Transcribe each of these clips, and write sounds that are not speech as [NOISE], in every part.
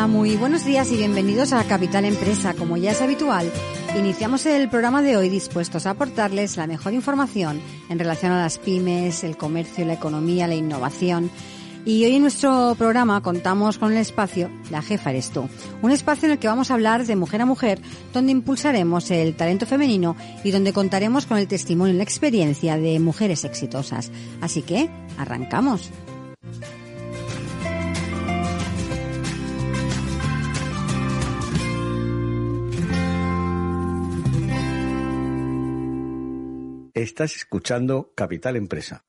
Hola, muy buenos días y bienvenidos a Capital Empresa. Como ya es habitual, iniciamos el programa de hoy dispuestos a aportarles la mejor información en relación a las pymes, el comercio, la economía, la innovación. Y hoy en nuestro programa contamos con el espacio La Jefa Eres Tú, un espacio en el que vamos a hablar de mujer a mujer, donde impulsaremos el talento femenino y donde contaremos con el testimonio y la experiencia de mujeres exitosas. Así que, arrancamos. Estás escuchando Capital Empresa.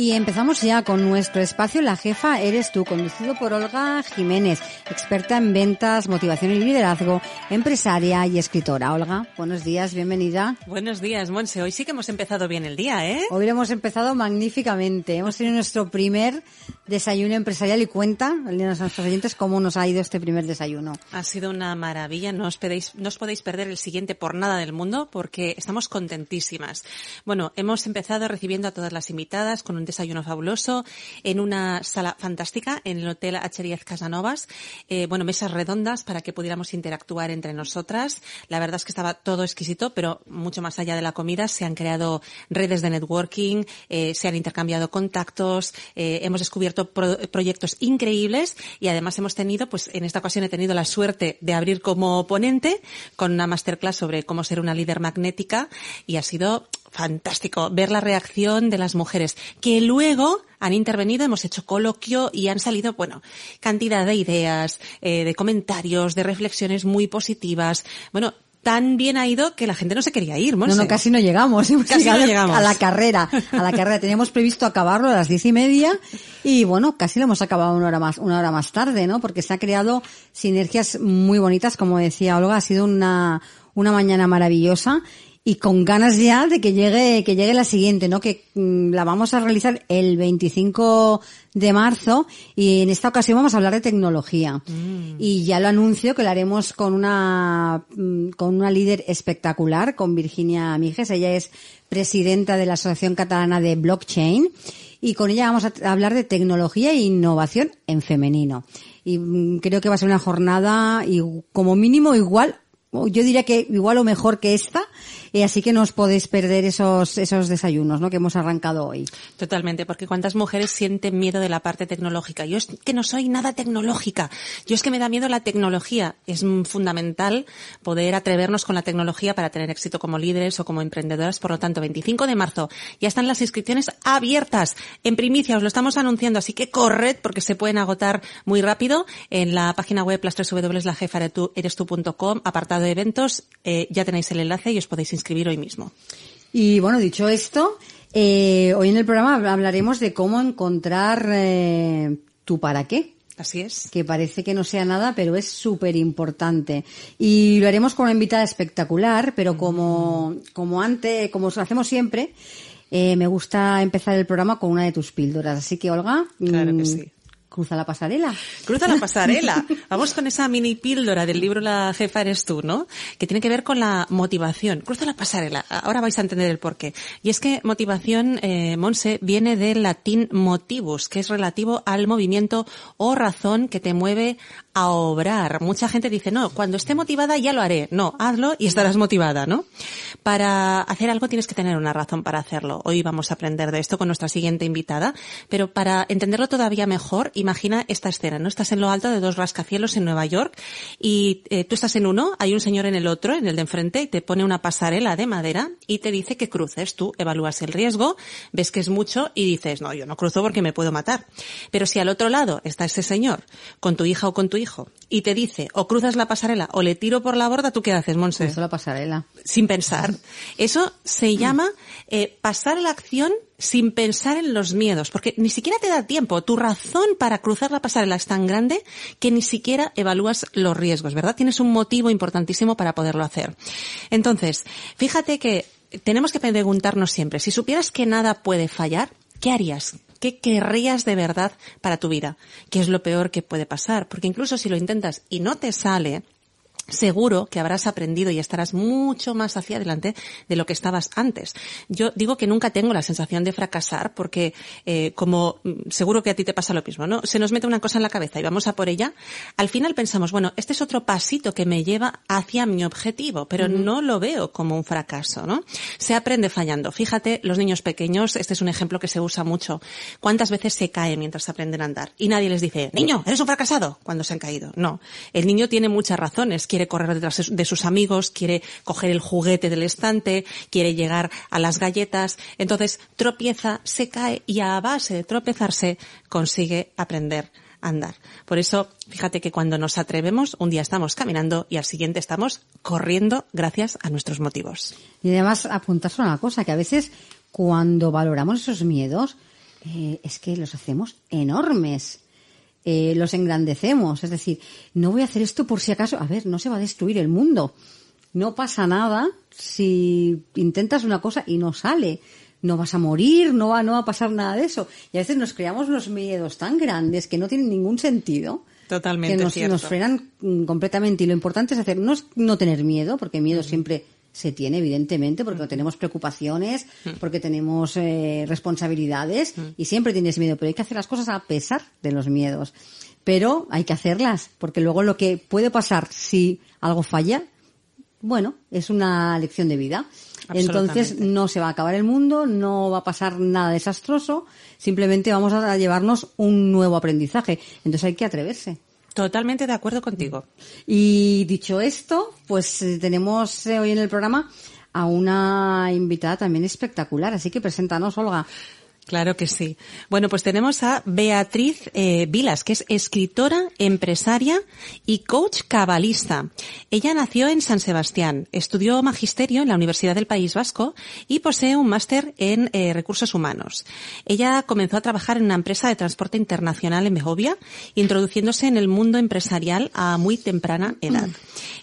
Y empezamos ya con nuestro espacio La Jefa Eres tú, conducido por Olga Jiménez, experta en ventas, motivación y liderazgo, empresaria y escritora. Olga, buenos días, bienvenida. Buenos días, Monse. Hoy sí que hemos empezado bien el día, ¿eh? Hoy hemos empezado magníficamente. Hemos tenido nuestro primer desayuno empresarial y cuenta a nuestros oyentes cómo nos ha ido este primer desayuno. Ha sido una maravilla. No os, podéis, no os podéis perder el siguiente por nada del mundo porque estamos contentísimas. Bueno, hemos empezado recibiendo a todas las invitadas con un desayuno fabuloso en una sala fantástica en el Hotel H10 Casanovas. Eh, bueno, mesas redondas para que pudiéramos interactuar entre nosotras. La verdad es que estaba todo exquisito, pero mucho más allá de la comida se han creado redes de networking, eh, se han intercambiado contactos, eh, hemos descubierto pro proyectos increíbles y además hemos tenido, pues en esta ocasión he tenido la suerte de abrir como ponente con una masterclass sobre cómo ser una líder magnética y ha sido fantástico ver la reacción de las mujeres que luego han intervenido, hemos hecho coloquio y han salido, bueno, cantidad de ideas, eh, de comentarios, de reflexiones muy positivas. Bueno, tan bien ha ido que la gente no se quería ir, Monse. No, no, casi no llegamos. [LAUGHS] Hemos casi no llegamos. A la carrera, a la carrera. Teníamos previsto acabarlo a las diez y media y bueno, casi lo hemos acabado una hora más, una hora más tarde, ¿no? Porque se ha creado sinergias muy bonitas, como decía Olga, ha sido una, una mañana maravillosa y con ganas ya de que llegue que llegue la siguiente, ¿no? Que mm, la vamos a realizar el 25 de marzo y en esta ocasión vamos a hablar de tecnología. Mm. Y ya lo anuncio que lo haremos con una mm, con una líder espectacular, con Virginia Mijes, ella es presidenta de la Asociación Catalana de Blockchain y con ella vamos a hablar de tecnología e innovación en femenino. Y creo que va a ser una jornada y como mínimo igual yo diría que igual o mejor que esta, y así que no os podéis perder esos, esos desayunos, ¿no? Que hemos arrancado hoy. Totalmente, porque cuántas mujeres sienten miedo de la parte tecnológica. Yo es que no soy nada tecnológica. Yo es que me da miedo la tecnología. Es fundamental poder atrevernos con la tecnología para tener éxito como líderes o como emprendedoras. Por lo tanto, 25 de marzo ya están las inscripciones abiertas. En primicia os lo estamos anunciando, así que corred porque se pueden agotar muy rápido en la página web las www.lajefaerestu.com, apartado de eventos, eh, ya tenéis el enlace y os podéis inscribir hoy mismo. Y bueno, dicho esto, eh, hoy en el programa hablaremos de cómo encontrar eh, tu para qué. Así es. Que parece que no sea nada, pero es súper importante. Y lo haremos con una invitada espectacular, pero como, como antes, como hacemos siempre, eh, me gusta empezar el programa con una de tus píldoras. Así que, Olga. Claro que mm, sí. Cruza la pasarela. Cruza la pasarela. Vamos con esa mini píldora del libro La jefa eres tú, ¿no? Que tiene que ver con la motivación. Cruza la pasarela. Ahora vais a entender el porqué. Y es que motivación, eh, Monse, viene del latín motivus, que es relativo al movimiento o razón que te mueve a obrar. Mucha gente dice, no, cuando esté motivada ya lo haré. No, hazlo y estarás motivada, ¿no? Para hacer algo tienes que tener una razón para hacerlo. Hoy vamos a aprender de esto con nuestra siguiente invitada, pero para entenderlo todavía mejor, imagina esta escena, ¿no? Estás en lo alto de dos rascacielos en Nueva York y eh, tú estás en uno, hay un señor en el otro, en el de enfrente, y te pone una pasarela de madera y te dice que cruces. Tú evalúas el riesgo, ves que es mucho y dices, no, yo no cruzo porque me puedo matar. Pero si al otro lado está ese señor con tu hija o con tu hijo y te dice o cruzas la pasarela o le tiro por la borda, ¿tú qué haces, Monse? Cruzo la pasarela. Sin pensar. Eso se llama eh, pasar la acción sin pensar en los miedos, porque ni siquiera te da tiempo. Tu razón para cruzar la pasarela es tan grande que ni siquiera evalúas los riesgos, ¿verdad? Tienes un motivo importantísimo para poderlo hacer. Entonces, fíjate que tenemos que preguntarnos siempre, si supieras que nada puede fallar, ¿qué harías? ¿Qué querrías de verdad para tu vida? ¿Qué es lo peor que puede pasar? Porque incluso si lo intentas y no te sale, seguro que habrás aprendido y estarás mucho más hacia adelante de lo que estabas antes. Yo digo que nunca tengo la sensación de fracasar porque, eh, como mm, seguro que a ti te pasa lo mismo, ¿no? Se nos mete una cosa en la cabeza y vamos a por ella. Al final pensamos, bueno, este es otro pasito que me lleva hacia mi objetivo, pero no lo veo como un fracaso, ¿no? Se aprende fallando. Fíjate, los niños pequeños, este es un ejemplo que se usa mucho. ¿Cuántas veces se caen mientras aprenden a andar? Y nadie les dice, niño, eres un fracasado cuando se han caído. No. El niño tiene muchas razones quiere correr detrás de sus amigos, quiere coger el juguete del estante, quiere llegar a las galletas, entonces tropieza, se cae y a base de tropezarse consigue aprender a andar. Por eso, fíjate que cuando nos atrevemos, un día estamos caminando y al siguiente estamos corriendo gracias a nuestros motivos. Y además, apuntar una cosa, que a veces cuando valoramos esos miedos, eh, es que los hacemos enormes eh, los engrandecemos. Es decir, no voy a hacer esto por si acaso. A ver, no se va a destruir el mundo. No pasa nada si intentas una cosa y no sale. No vas a morir, no va, no va a pasar nada de eso. Y a veces nos creamos unos miedos tan grandes que no tienen ningún sentido. Totalmente. Que nos, nos frenan mm, completamente. Y lo importante es hacer, no es no tener miedo, porque miedo siempre se tiene, evidentemente, porque tenemos preocupaciones, porque tenemos eh, responsabilidades y siempre tienes miedo, pero hay que hacer las cosas a pesar de los miedos. Pero hay que hacerlas, porque luego lo que puede pasar si algo falla, bueno, es una lección de vida. Entonces no se va a acabar el mundo, no va a pasar nada desastroso, simplemente vamos a llevarnos un nuevo aprendizaje. Entonces hay que atreverse. Totalmente de acuerdo contigo. Y dicho esto, pues eh, tenemos eh, hoy en el programa a una invitada también espectacular, así que preséntanos, Olga. Claro que sí. Bueno, pues tenemos a Beatriz eh, Vilas, que es escritora, empresaria y coach cabalista. Ella nació en San Sebastián, estudió magisterio en la Universidad del País Vasco y posee un máster en eh, recursos humanos. Ella comenzó a trabajar en una empresa de transporte internacional en Behovia, introduciéndose en el mundo empresarial a muy temprana edad.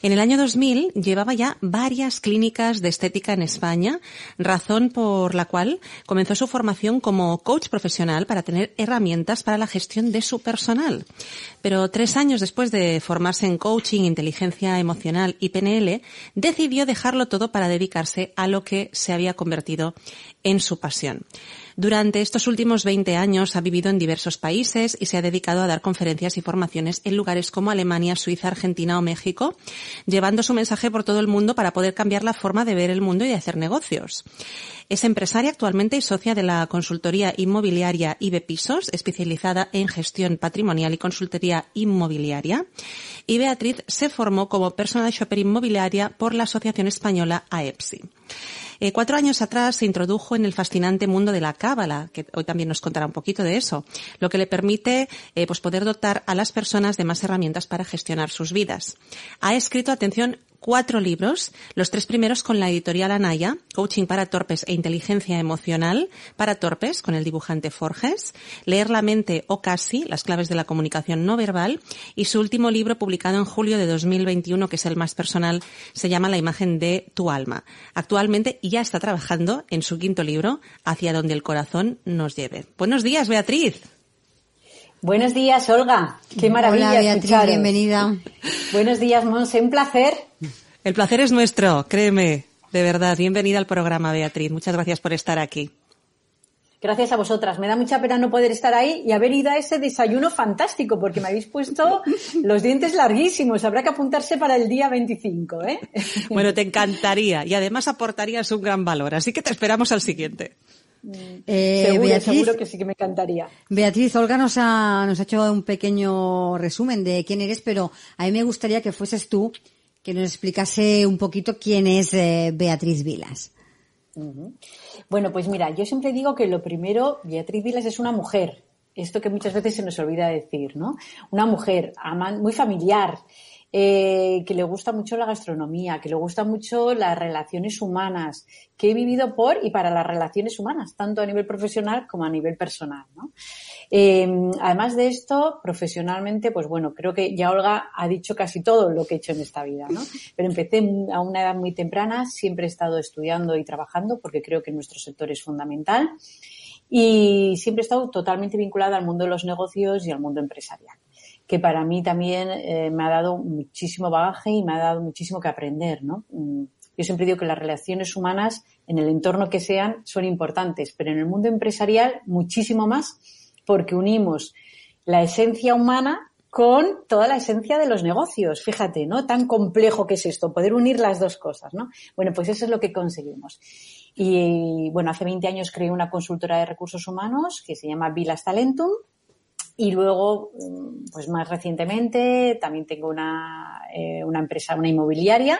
En el año 2000 llevaba ya varias clínicas de estética en España, razón por la cual comenzó su formación como coach profesional para tener herramientas para la gestión de su personal. Pero tres años después de formarse en coaching, inteligencia emocional y PNL, decidió dejarlo todo para dedicarse a lo que se había convertido en su pasión. Durante estos últimos 20 años ha vivido en diversos países y se ha dedicado a dar conferencias y formaciones en lugares como Alemania, Suiza, Argentina o México, llevando su mensaje por todo el mundo para poder cambiar la forma de ver el mundo y de hacer negocios. Es empresaria actualmente y socia de la consultoría inmobiliaria IB Pisos, especializada en gestión patrimonial y consultoría inmobiliaria. Y Beatriz se formó como personal shopper inmobiliaria por la Asociación Española AEPSI. Eh, cuatro años atrás se introdujo en el fascinante mundo de la cábala, que hoy también nos contará un poquito de eso, lo que le permite eh, pues poder dotar a las personas de más herramientas para gestionar sus vidas. Ha escrito, atención, cuatro libros, los tres primeros con la editorial Anaya, Coaching para Torpes e Inteligencia Emocional para Torpes, con el dibujante Forges, Leer la mente o casi, las claves de la comunicación no verbal, y su último libro publicado en julio de 2021, que es el más personal, se llama La imagen de tu alma. Actualmente ya está trabajando en su quinto libro, Hacia donde el corazón nos lleve. Buenos días, Beatriz. Buenos días, Olga. Qué maravilla. Hola, Beatriz, bienvenida. Buenos días, Monse. Un placer. El placer es nuestro, créeme. De verdad, bienvenida al programa, Beatriz. Muchas gracias por estar aquí. Gracias a vosotras. Me da mucha pena no poder estar ahí y haber ido a ese desayuno fantástico porque me habéis puesto [LAUGHS] los dientes larguísimos. Habrá que apuntarse para el día 25, ¿eh? Bueno, te encantaría y además aportarías un gran valor. Así que te esperamos al siguiente. Eh, seguro, Beatriz, seguro que sí que me encantaría. Beatriz, Olga nos ha, nos ha hecho un pequeño resumen de quién eres, pero a mí me gustaría que fueses tú que nos explicase un poquito quién es eh, Beatriz Vilas. Bueno, pues mira, yo siempre digo que lo primero, Beatriz Vilas es una mujer. Esto que muchas veces se nos olvida decir, ¿no? Una mujer muy familiar, eh, que le gusta mucho la gastronomía, que le gusta mucho las relaciones humanas, que he vivido por y para las relaciones humanas, tanto a nivel profesional como a nivel personal. ¿no? Eh, además de esto, profesionalmente, pues bueno, creo que ya Olga ha dicho casi todo lo que he hecho en esta vida, ¿no? Pero empecé a una edad muy temprana, siempre he estado estudiando y trabajando porque creo que nuestro sector es fundamental y siempre he estado totalmente vinculada al mundo de los negocios y al mundo empresarial que para mí también eh, me ha dado muchísimo bagaje y me ha dado muchísimo que aprender, ¿no? Mm, yo siempre digo que las relaciones humanas, en el entorno que sean, son importantes, pero en el mundo empresarial muchísimo más, porque unimos la esencia humana con toda la esencia de los negocios. Fíjate, ¿no? Tan complejo que es esto, poder unir las dos cosas, ¿no? Bueno, pues eso es lo que conseguimos. Y bueno, hace 20 años creé una consultora de recursos humanos que se llama Vilas Talentum, y luego, mm, pues más recientemente, también tengo una, eh, una empresa, una inmobiliaria,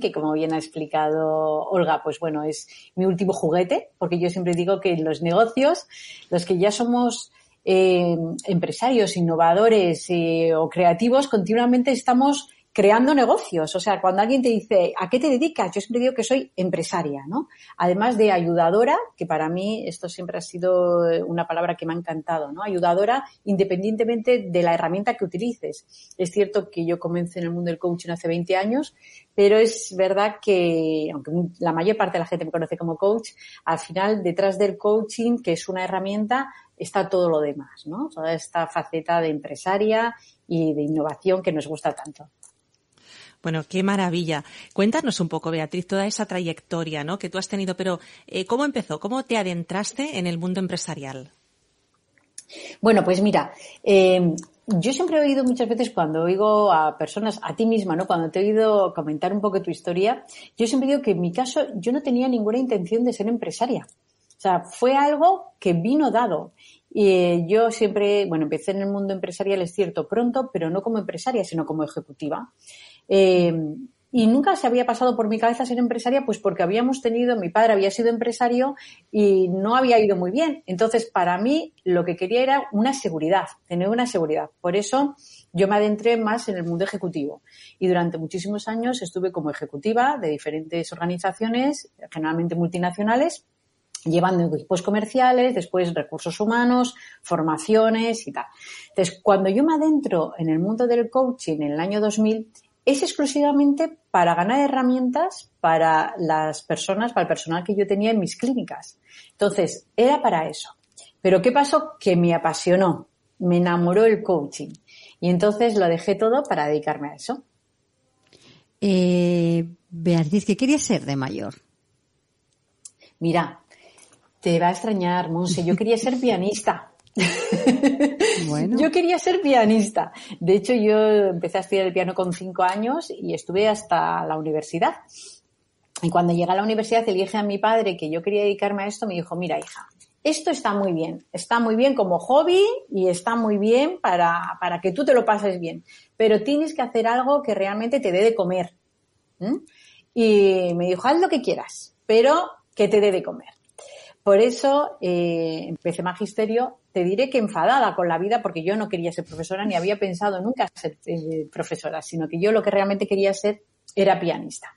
que como bien ha explicado Olga, pues bueno, es mi último juguete, porque yo siempre digo que los negocios, los que ya somos eh, empresarios, innovadores eh, o creativos, continuamente estamos creando negocios. O sea, cuando alguien te dice, ¿a qué te dedicas? Yo siempre digo que soy empresaria, ¿no? Además de ayudadora, que para mí esto siempre ha sido una palabra que me ha encantado, ¿no? Ayudadora independientemente de la herramienta que utilices. Es cierto que yo comencé en el mundo del coaching hace 20 años, pero es verdad que, aunque la mayor parte de la gente me conoce como coach, al final detrás del coaching, que es una herramienta, está todo lo demás, ¿no? Toda esta faceta de empresaria y de innovación que nos gusta tanto. Bueno, qué maravilla. Cuéntanos un poco, Beatriz, toda esa trayectoria ¿no? que tú has tenido, pero eh, ¿cómo empezó? ¿Cómo te adentraste en el mundo empresarial? Bueno, pues mira, eh, yo siempre he oído muchas veces cuando oigo a personas, a ti misma, ¿no? Cuando te he oído comentar un poco tu historia, yo siempre digo que en mi caso yo no tenía ninguna intención de ser empresaria. O sea, fue algo que vino dado. Y eh, yo siempre, bueno, empecé en el mundo empresarial, es cierto, pronto, pero no como empresaria, sino como ejecutiva. Eh, y nunca se había pasado por mi cabeza ser empresaria, pues porque habíamos tenido, mi padre había sido empresario y no había ido muy bien. Entonces, para mí, lo que quería era una seguridad, tener una seguridad. Por eso, yo me adentré más en el mundo ejecutivo. Y durante muchísimos años estuve como ejecutiva de diferentes organizaciones, generalmente multinacionales, llevando equipos comerciales, después recursos humanos, formaciones y tal. Entonces, cuando yo me adentro en el mundo del coaching en el año 2000, es exclusivamente para ganar herramientas para las personas, para el personal que yo tenía en mis clínicas. Entonces, era para eso. Pero ¿qué pasó? Que me apasionó, me enamoró el coaching. Y entonces lo dejé todo para dedicarme a eso. Eh, Beatriz, ¿qué querías ser de mayor? Mira, te va a extrañar, Monse. Yo quería ser pianista. [LAUGHS] Bueno. Yo quería ser pianista. De hecho, yo empecé a estudiar el piano con cinco años y estuve hasta la universidad. Y cuando llegué a la universidad le dije a mi padre que yo quería dedicarme a esto, me dijo, mira hija, esto está muy bien, está muy bien como hobby y está muy bien para, para que tú te lo pases bien, pero tienes que hacer algo que realmente te dé de comer. Y me dijo, haz lo que quieras, pero que te dé de comer. Por eso eh, empecé magisterio. Te diré que enfadada con la vida porque yo no quería ser profesora ni había pensado nunca ser eh, profesora, sino que yo lo que realmente quería ser era pianista.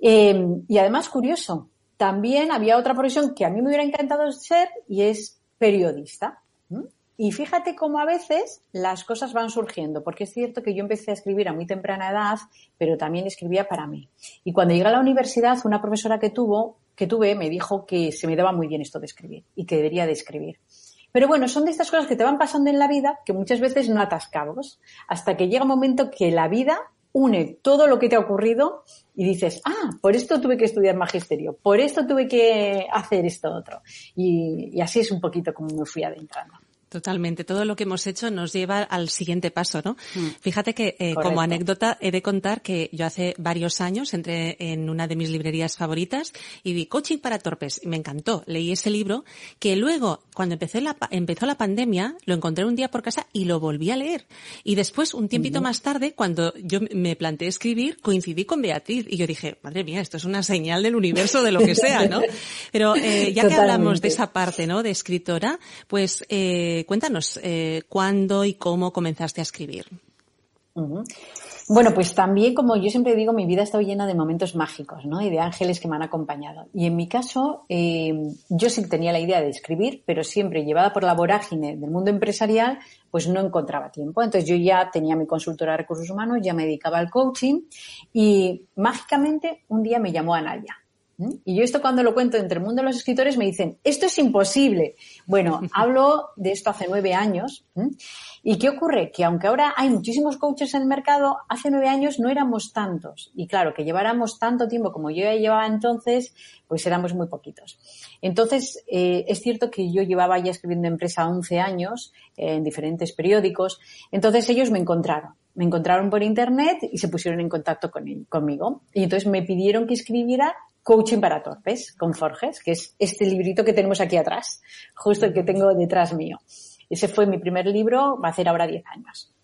Eh, y además, curioso, también había otra profesión que a mí me hubiera encantado ser y es periodista. Y fíjate cómo a veces las cosas van surgiendo, porque es cierto que yo empecé a escribir a muy temprana edad, pero también escribía para mí. Y cuando llegué a la universidad, una profesora que tuvo que tuve me dijo que se me daba muy bien esto de escribir y que debería de escribir. Pero bueno, son de estas cosas que te van pasando en la vida que muchas veces no atascamos hasta que llega un momento que la vida une todo lo que te ha ocurrido y dices, ah, por esto tuve que estudiar magisterio, por esto tuve que hacer esto otro. Y, y así es un poquito como me fui adentrando. Totalmente. Todo lo que hemos hecho nos lleva al siguiente paso, ¿no? Mm. Fíjate que eh, como anécdota he de contar que yo hace varios años entré en una de mis librerías favoritas y vi Coaching para Torpes y me encantó. Leí ese libro que luego, cuando empecé la, empezó la pandemia, lo encontré un día por casa y lo volví a leer. Y después, un tiempito más tarde, cuando yo me planteé escribir, coincidí con Beatriz y yo dije, madre mía, esto es una señal del universo de lo que sea, ¿no? [LAUGHS] Pero eh, ya que hablamos de esa parte, ¿no? De escritora, pues eh, eh, cuéntanos eh, cuándo y cómo comenzaste a escribir. Bueno, pues también, como yo siempre digo, mi vida ha estado llena de momentos mágicos, ¿no? Y de ángeles que me han acompañado. Y en mi caso, eh, yo sí tenía la idea de escribir, pero siempre llevada por la vorágine del mundo empresarial, pues no encontraba tiempo. Entonces yo ya tenía mi consultora de recursos humanos, ya me dedicaba al coaching y mágicamente un día me llamó Anaya. Y yo esto cuando lo cuento entre el mundo de los escritores me dicen, esto es imposible. Bueno, [LAUGHS] hablo de esto hace nueve años. ¿Y qué ocurre? Que aunque ahora hay muchísimos coaches en el mercado, hace nueve años no éramos tantos. Y claro, que lleváramos tanto tiempo como yo ya llevaba entonces, pues éramos muy poquitos. Entonces, eh, es cierto que yo llevaba ya escribiendo empresa 11 años en diferentes periódicos. Entonces ellos me encontraron. Me encontraron por internet y se pusieron en contacto con, conmigo. Y entonces me pidieron que escribiera Coaching para Torpes con Forges, que es este librito que tenemos aquí atrás, justo el que tengo detrás mío. Ese fue mi primer libro, va a hacer ahora 10 años.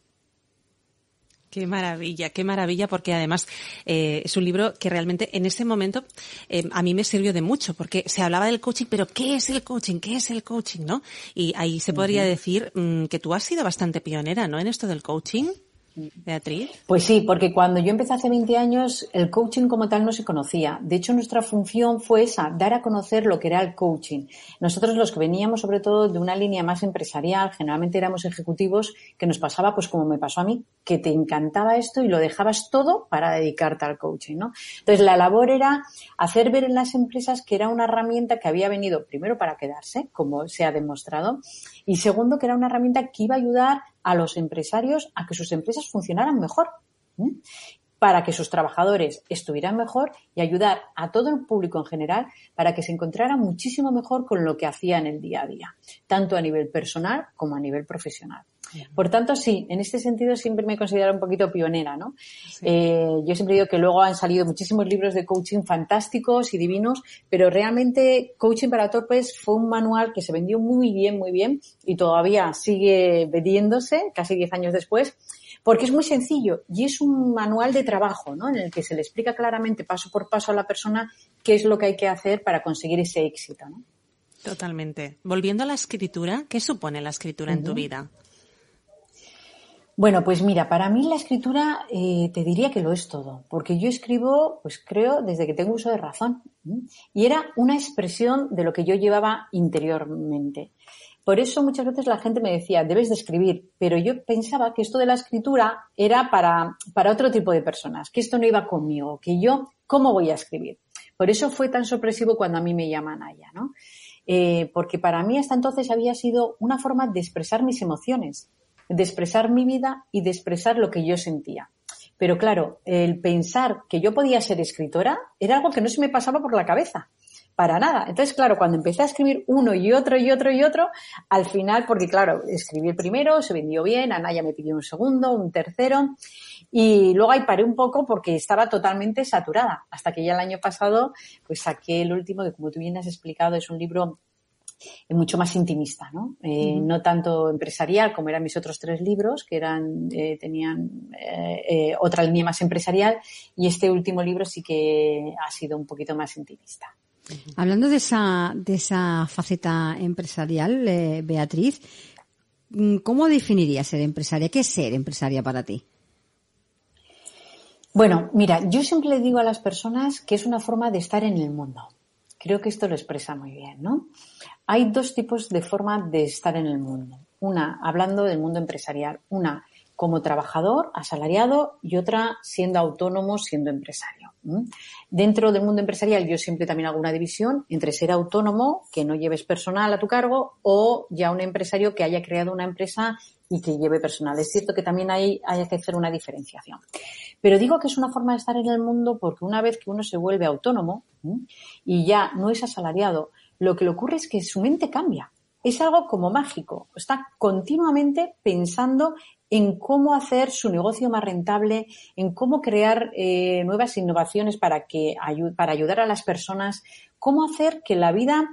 Qué maravilla, qué maravilla, porque además eh, es un libro que realmente en ese momento eh, a mí me sirvió de mucho, porque se hablaba del coaching, pero ¿qué es el coaching? ¿Qué es el coaching? ¿No? Y ahí se podría decir mm, que tú has sido bastante pionera, ¿no? En esto del coaching. Beatriz. Pues sí, porque cuando yo empecé hace 20 años, el coaching como tal no se conocía. De hecho, nuestra función fue esa, dar a conocer lo que era el coaching. Nosotros los que veníamos sobre todo de una línea más empresarial, generalmente éramos ejecutivos, que nos pasaba pues como me pasó a mí, que te encantaba esto y lo dejabas todo para dedicarte al coaching, ¿no? Entonces, la labor era hacer ver en las empresas que era una herramienta que había venido primero para quedarse, como se ha demostrado, y segundo, que era una herramienta que iba a ayudar a los empresarios a que sus empresas funcionaran mejor, para que sus trabajadores estuvieran mejor y ayudar a todo el público en general para que se encontrara muchísimo mejor con lo que hacía en el día a día, tanto a nivel personal como a nivel profesional. Por tanto, sí, en este sentido siempre me he considerado un poquito pionera, ¿no? Eh, yo siempre digo que luego han salido muchísimos libros de coaching fantásticos y divinos, pero realmente Coaching para Torpes fue un manual que se vendió muy bien, muy bien y todavía sigue vendiéndose casi 10 años después porque es muy sencillo y es un manual de trabajo, ¿no? En el que se le explica claramente paso por paso a la persona qué es lo que hay que hacer para conseguir ese éxito, ¿no? Totalmente. Volviendo a la escritura, ¿qué supone la escritura en tu vida? Bueno, pues mira, para mí la escritura eh, te diría que lo es todo, porque yo escribo, pues creo, desde que tengo uso de razón. Y era una expresión de lo que yo llevaba interiormente. Por eso muchas veces la gente me decía, debes de escribir, pero yo pensaba que esto de la escritura era para, para otro tipo de personas, que esto no iba conmigo, que yo, ¿cómo voy a escribir? Por eso fue tan sorpresivo cuando a mí me llaman allá, ¿no? Eh, porque para mí hasta entonces había sido una forma de expresar mis emociones de expresar mi vida y de expresar lo que yo sentía. Pero claro, el pensar que yo podía ser escritora era algo que no se me pasaba por la cabeza. Para nada. Entonces, claro, cuando empecé a escribir uno y otro y otro y otro, al final, porque claro, escribí el primero, se vendió bien, Anaya me pidió un segundo, un tercero, y luego ahí paré un poco porque estaba totalmente saturada. Hasta que ya el año pasado, pues saqué el último, que como tú bien has explicado, es un libro mucho más intimista, ¿no? Eh, no tanto empresarial como eran mis otros tres libros, que eran, eh, tenían eh, otra línea más empresarial, y este último libro sí que ha sido un poquito más intimista. Hablando de esa, de esa faceta empresarial, Beatriz, mm, ¿cómo definirías ser empresaria? ¿Qué es ser empresaria para ti? Bueno, mira, yo siempre le digo a las personas que es una forma de estar en el mundo. Creo que esto lo expresa muy bien, ¿no? Hay dos tipos de forma de estar en el mundo. Una, hablando del mundo empresarial. Una, como trabajador, asalariado, y otra, siendo autónomo, siendo empresario. Dentro del mundo empresarial yo siempre también hago una división entre ser autónomo, que no lleves personal a tu cargo, o ya un empresario que haya creado una empresa y que lleve personal. Es cierto que también hay, hay que hacer una diferenciación. Pero digo que es una forma de estar en el mundo porque una vez que uno se vuelve autónomo y ya no es asalariado, lo que le ocurre es que su mente cambia. Es algo como mágico. Está continuamente pensando en cómo hacer su negocio más rentable, en cómo crear eh, nuevas innovaciones para, que, para ayudar a las personas, cómo hacer que la vida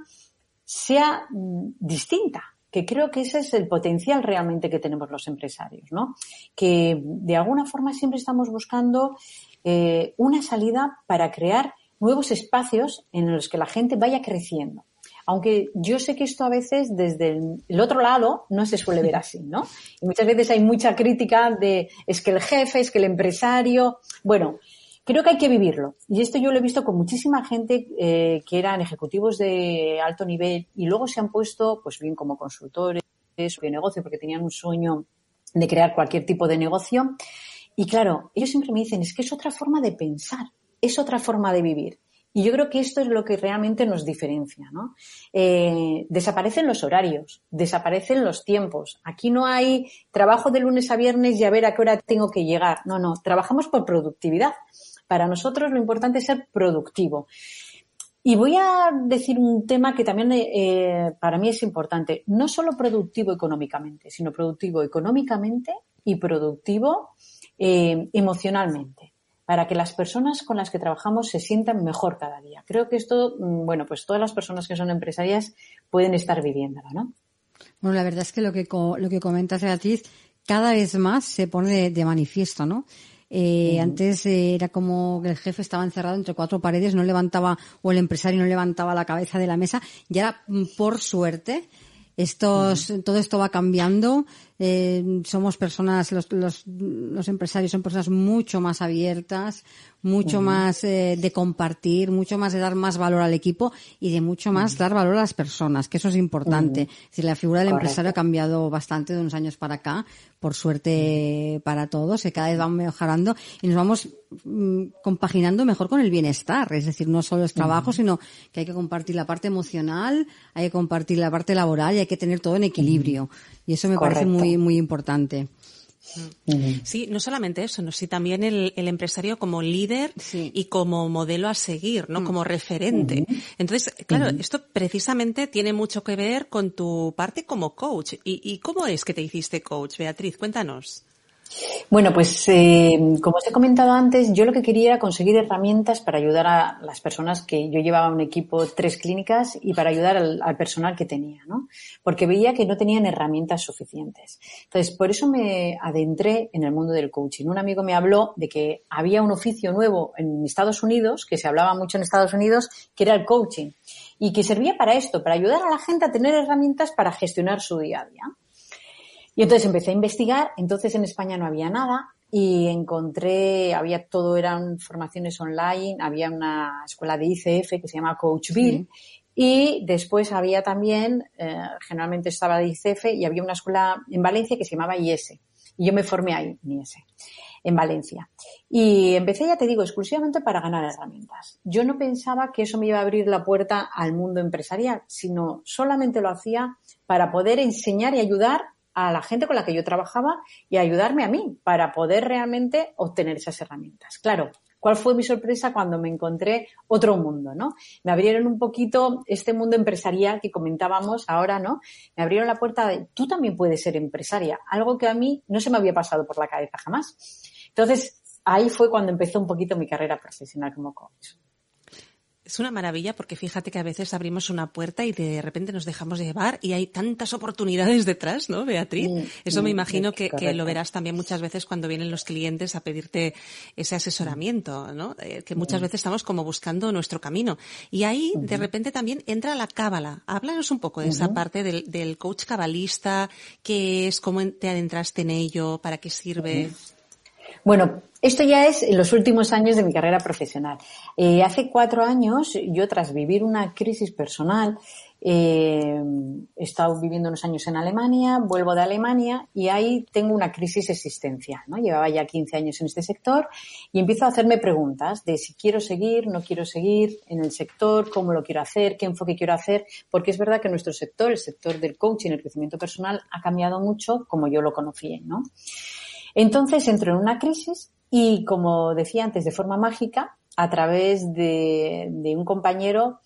sea mm, distinta, que creo que ese es el potencial realmente que tenemos los empresarios, ¿no? Que de alguna forma siempre estamos buscando eh, una salida para crear nuevos espacios en los que la gente vaya creciendo. Aunque yo sé que esto a veces desde el, otro lado no se suele ver así, ¿no? Y muchas veces hay mucha crítica de es que el jefe, es que el empresario. Bueno, creo que hay que vivirlo. Y esto yo lo he visto con muchísima gente eh, que eran ejecutivos de alto nivel y luego se han puesto, pues bien como consultores o de negocio, porque tenían un sueño de crear cualquier tipo de negocio. Y claro, ellos siempre me dicen, es que es otra forma de pensar, es otra forma de vivir. Y yo creo que esto es lo que realmente nos diferencia, ¿no? Eh, desaparecen los horarios, desaparecen los tiempos. Aquí no hay trabajo de lunes a viernes y a ver a qué hora tengo que llegar. No, no, trabajamos por productividad. Para nosotros lo importante es ser productivo. Y voy a decir un tema que también eh, para mí es importante. No solo productivo económicamente, sino productivo económicamente y productivo eh, emocionalmente para que las personas con las que trabajamos se sientan mejor cada día. Creo que esto, mm, bueno, pues todas las personas que son empresarias pueden estar viviéndolo, ¿no? Bueno, la verdad es que lo que, lo que comentas, Beatriz, cada vez más se pone de, manifiesto, ¿no? Eh, Antes eh, era como que el jefe estaba encerrado entre cuatro paredes, no levantaba, o el empresario no levantaba la cabeza de la mesa, y ahora, mm, por suerte, estos, todo esto va cambiando eh, somos personas, los, los, los, empresarios son personas mucho más abiertas, mucho más eh, de compartir, mucho más de dar más valor al equipo y de mucho más dar valor a las personas, que eso es importante. si la figura del empresario ha cambiado bastante de unos años para acá, por suerte para todos, que cada vez vamos mejorando y nos vamos mm, compaginando mejor con el bienestar. Es decir, no solo es trabajo, sino que hay que compartir la parte emocional, hay que compartir la parte laboral y hay que tener todo en equilibrio. Y eso me parece muy, muy importante. Sí, no solamente eso, sino sí también el, empresario como líder y como modelo a seguir, ¿no? Mm. Como referente. Entonces, claro, esto precisamente tiene mucho que ver con tu parte como coach. ¿Y, ¿Y cómo es que te hiciste coach, Beatriz? Cuéntanos. Bueno, pues eh, como os he comentado antes, yo lo que quería era conseguir herramientas para ayudar a las personas que yo llevaba un equipo, tres clínicas, y para ayudar al, personal que tenía, ¿no? Porque veía que no tenían herramientas suficientes. Entonces, por eso me adentré en el mundo del coaching. Un amigo me habló de que había un oficio nuevo en Estados Unidos, que se hablaba mucho en Estados Unidos, que era el coaching. Y que servía para esto, para ayudar a la gente a tener herramientas para gestionar su día a día. Y entonces empecé a investigar, entonces en España no había nada y encontré, había todo, eran formaciones online, había una escuela de ICF que se llama Coachville y después había también, eh, generalmente estaba de ICF y había una escuela en Valencia que se llamaba IS. Y yo me formé ahí, en IS, en Valencia. Y empecé, ya te digo, exclusivamente para ganar herramientas. Yo no pensaba que eso me iba a abrir la puerta al mundo empresarial, sino solamente lo hacía para poder enseñar y ayudar a la gente con la que yo trabajaba y ayudarme a mí para poder realmente obtener esas herramientas. Claro, ¿cuál fue mi sorpresa cuando me encontré otro mundo, no? Me abrieron un poquito este mundo empresarial que comentábamos ahora, ¿no? Me abrieron la puerta de, tú también puedes ser empresaria, algo que a mí no se me había pasado por la cabeza jamás. Entonces, ahí fue cuando empezó un poquito mi carrera profesional como coach. Es una maravilla porque fíjate que a veces abrimos una puerta y de repente nos dejamos llevar y hay tantas oportunidades detrás, ¿no, Beatriz? Mm, Eso me mm, imagino que, lo verás también muchas veces cuando vienen los clientes a pedirte ese asesoramiento, ¿no? Eh, que muchas mm. veces estamos como buscando nuestro camino. Y ahí de repente también entra la cábala. Háblanos un poco de esa parte del, del coach cabalista, qué es, cómo te adentraste en ello, para qué sirve. Bueno, esto ya es en los últimos años de mi carrera profesional. Eh, hace cuatro años, yo tras vivir una crisis personal, eh, he estado viviendo unos años en Alemania, vuelvo de Alemania y ahí tengo una crisis existencial. ¿no? Llevaba ya 15 años en este sector y empiezo a hacerme preguntas de si quiero seguir, no quiero seguir en el sector, cómo lo quiero hacer, qué enfoque quiero hacer, porque es verdad que nuestro sector, el sector del coaching, el crecimiento personal, ha cambiado mucho como yo lo conocí. ¿no? Entonces entro en una crisis Y como decía antes, de forma mágica, a través de, de un compañero,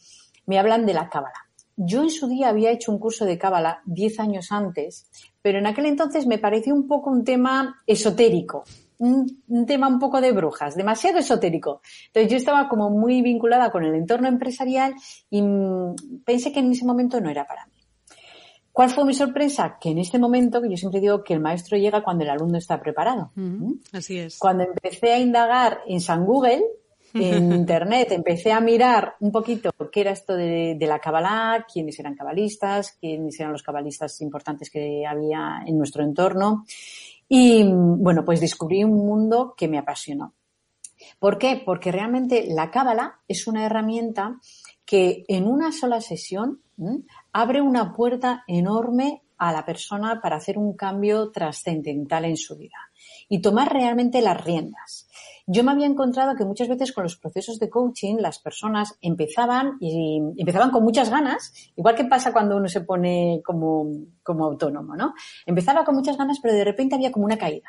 me hablan de la cábala. Yo en su día había hecho un curso de cábala diez años antes, pero en aquel entonces me pareció un poco un tema esotérico, un, un, tema un poco de brujas, demasiado esotérico. Entonces yo estaba como muy vinculada con el entorno empresarial y pensé que en ese momento no era para mí. ¿Cuál fue mi sorpresa? Que en este momento, que yo siempre digo que el maestro llega cuando el alumno está preparado. Uh -huh. Así es. Cuando empecé a indagar en San Google, en [LAUGHS] internet, empecé a mirar un poquito qué era esto de, de la Kabbalah, quiénes eran cabalistas, quiénes eran los cabalistas importantes que había en nuestro entorno. Y bueno, pues descubrí un mundo que me apasionó. ¿Por qué? Porque realmente la Cábala es una herramienta que en una sola sesión abre una puerta enorme a la persona para hacer un cambio trascendental en su vida y tomar realmente las riendas. Yo me había encontrado que muchas veces con los procesos de coaching las personas empezaban y empezaban con muchas ganas, igual que pasa cuando uno se pone como, como autónomo, ¿no? Empezaba con muchas ganas, pero de repente había como una caída.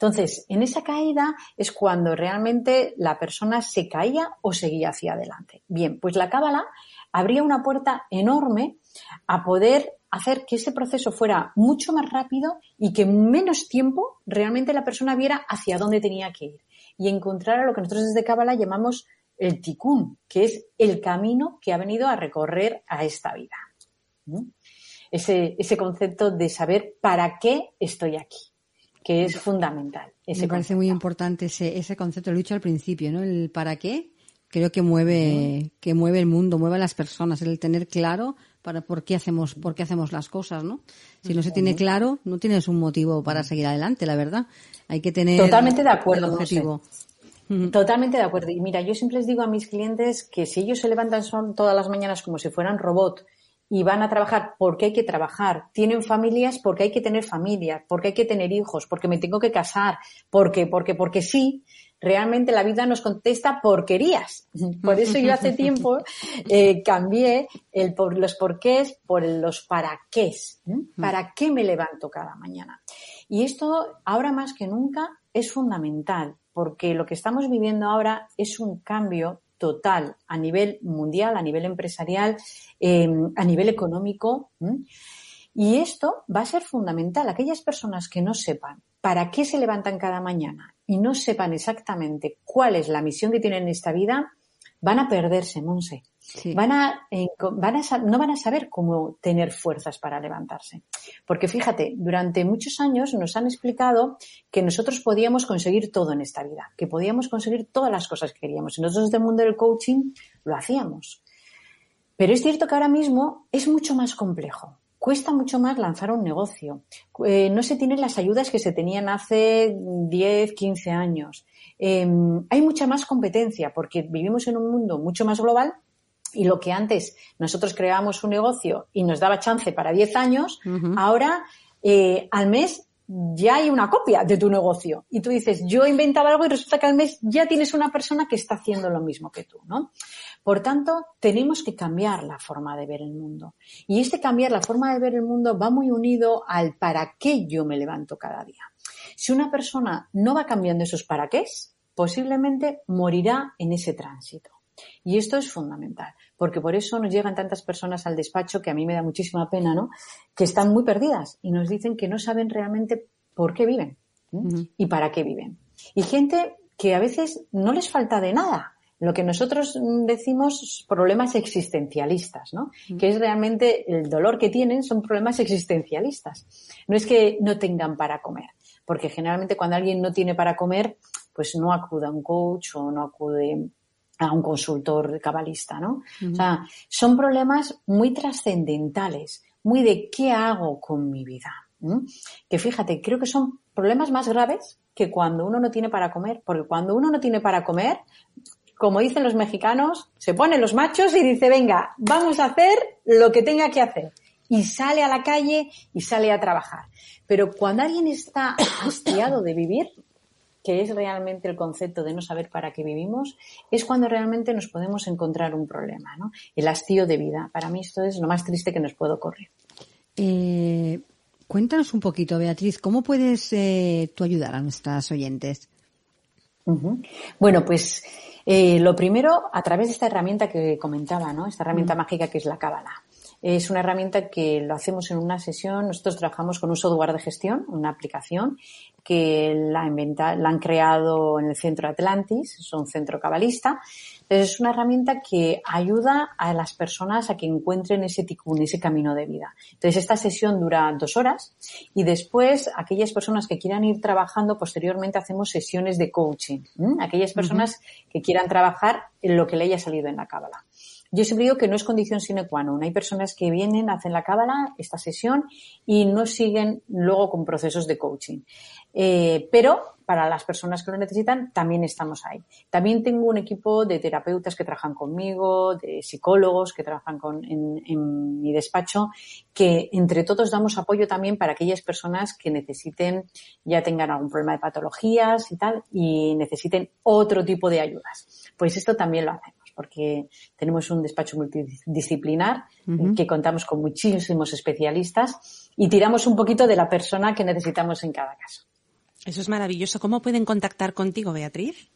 Entonces, en esa caída es cuando realmente la persona se caía o seguía hacia adelante. Bien, pues la cábala abría una puerta enorme a poder hacer que ese proceso fuera mucho más rápido y que en menos tiempo realmente la persona viera hacia dónde tenía que ir y encontrar a lo que nosotros desde Cábala llamamos el tikkun, que es el camino que ha venido a recorrer a esta vida. Ese, ese concepto de saber para qué estoy aquí, que es fundamental. Me parece muy importante ese, ese concepto, lo he dicho al principio, ¿no? El para qué creo que mueve, que mueve el mundo, mueve a las personas, el tener claro para por qué hacemos, por qué hacemos las cosas, ¿no? Si no se tiene claro, no tienes un motivo para seguir adelante, la verdad. Hay que tener totalmente de acuerdo, el objetivo. Totalmente de acuerdo. Y mira, yo siempre les digo a mis clientes que si ellos se levantan son todas las mañanas como si fueran robot y van a trabajar porque hay que trabajar, tienen familias porque hay que tener familias, porque hay que tener hijos, porque me tengo que casar, porque, porque, porque sí, realmente la vida nos contesta porquerías. [LAUGHS] Por eso yo hace tiempo [LAUGHS] eh, cambié el por, los porqués por los para qué. ¿Para qué me levanto cada mañana? Y esto ahora más que nunca es fundamental porque lo que estamos viviendo ahora es un cambio total a nivel mundial, a nivel empresarial, eh, a nivel económico. Y esto va a ser fundamental. Aquellas personas que no sepan para qué se levantan cada mañana y no sepan exactamente cuál es la misión que tienen en esta vida, van a perderse, Monse. Van, a, van a, no van a saber cómo tener fuerzas para levantarse. Porque fíjate, durante muchos años nos han explicado que nosotros podíamos conseguir todo en esta vida, que podíamos conseguir todas las cosas que queríamos. Y nosotros del mundo del coaching lo hacíamos. Pero es cierto que ahora mismo es mucho más complejo cuesta mucho más lanzar un negocio. Eh, no se tienen las ayudas que se tenían hace 10, 15 años. Eh, hay mucha más competencia porque vivimos en un mundo mucho más global y lo que antes nosotros creábamos un negocio y nos daba chance para 10 años, uh -huh. ahora eh, al mes ya hay una copia de tu negocio. Y tú dices, yo inventaba algo y resulta que al mes ya tienes una persona que está haciendo lo mismo que tú, ¿no? Por tanto, tenemos que cambiar la forma de ver el mundo. Y este cambiar la forma de ver el mundo va muy unido al para qué yo me levanto cada día. Si una persona no va cambiando esos para qué, posiblemente morirá en ese tránsito. Y esto es fundamental, porque por eso nos llegan tantas personas al despacho que a mí me da muchísima pena, ¿no? Que están muy perdidas y nos dicen que no saben realmente por qué viven -huh. y para qué viven. Y gente que a veces no les falta de nada, lo que nosotros decimos problemas existencialistas, ¿no? Mm. Que es realmente el dolor que tienen son problemas existencialistas. No es que no tengan para comer, porque generalmente cuando alguien no tiene para comer, pues no acude a un coach o no acude a un consultor cabalista, ¿no? O sea, son problemas muy trascendentales, muy de qué hago con mi vida. ¿Mm? Que fíjate, creo que son problemas más graves que cuando uno no tiene para comer, porque cuando uno no tiene para comer, como dicen los mexicanos, se ponen los machos y dice, venga, vamos a hacer lo que tenga que hacer. Y sale a la calle y sale a trabajar. Pero cuando alguien está hastiado de vivir, que es realmente el concepto de no saber para qué vivimos, es cuando realmente nos podemos encontrar un problema, ¿no? El hastío de vida. Para mí esto es lo más triste que nos puede ocurrir. Eh, cuéntanos un poquito, Beatriz, ¿cómo puedes eh, tú ayudar a nuestras oyentes? Bueno, pues eh, lo primero, a través de esta herramienta que comentaba, ¿no? Esta herramienta mágica que es la Cábala. Es una herramienta que lo hacemos en una sesión. Nosotros trabajamos con un software de gestión, una aplicación que la, la han creado en el centro Atlantis, es un centro cabalista. Entonces es una herramienta que ayuda a las personas a que encuentren ese ticún, ese camino de vida. Entonces esta sesión dura dos horas y después aquellas personas que quieran ir trabajando posteriormente hacemos sesiones de coaching. Aquellas personas que quieran trabajar en lo que le haya salido en la cábala. Yo siempre digo que no es condición sine qua non. Hay personas que vienen, hacen la cábala, esta sesión, y no siguen luego con procesos de coaching. Eh, pero para las personas que lo necesitan, también estamos ahí. También tengo un equipo de terapeutas que trabajan conmigo, de psicólogos que trabajan con, en, en, mi despacho, que entre todos damos apoyo también para aquellas personas que necesiten, ya tengan algún problema de patologías y tal, y necesiten otro tipo de ayudas. Pues esto también lo hacemos porque tenemos un despacho multidisciplinar que contamos con muchísimos especialistas y tiramos un poquito de la persona que necesitamos en cada caso. Eso es maravilloso. ¿Cómo pueden contactar contigo, Beatriz?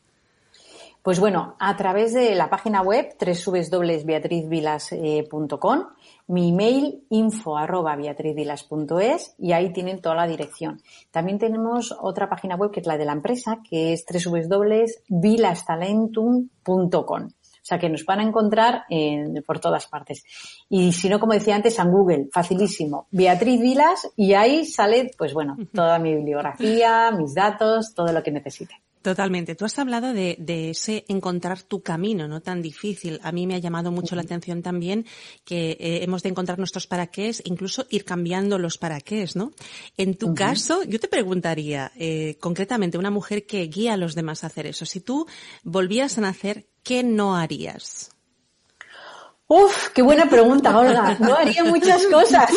Pues bueno, a través de la página web www.beatrizvilas.com, mi email info arroba beatrizvilas.es y ahí tienen toda la dirección. También tenemos otra página web que es la de la empresa, que es www.vilastalentum.com. O sea que nos van a encontrar en, por todas partes. Y si no, como decía antes, en Google, facilísimo. Beatriz Vilas y ahí sale, pues bueno, toda mi bibliografía, mis datos, todo lo que necesite. Totalmente. Tú has hablado de, de, ese encontrar tu camino, no tan difícil. A mí me ha llamado mucho la atención también que eh, hemos de encontrar nuestros paraqués, incluso ir cambiando los paraqués, ¿no? En tu caso, yo te preguntaría, eh, concretamente, una mujer que guía a los demás a hacer eso. Si tú volvías a nacer, ¿qué no harías? Uf, qué buena pregunta, Olga. No haría muchas cosas.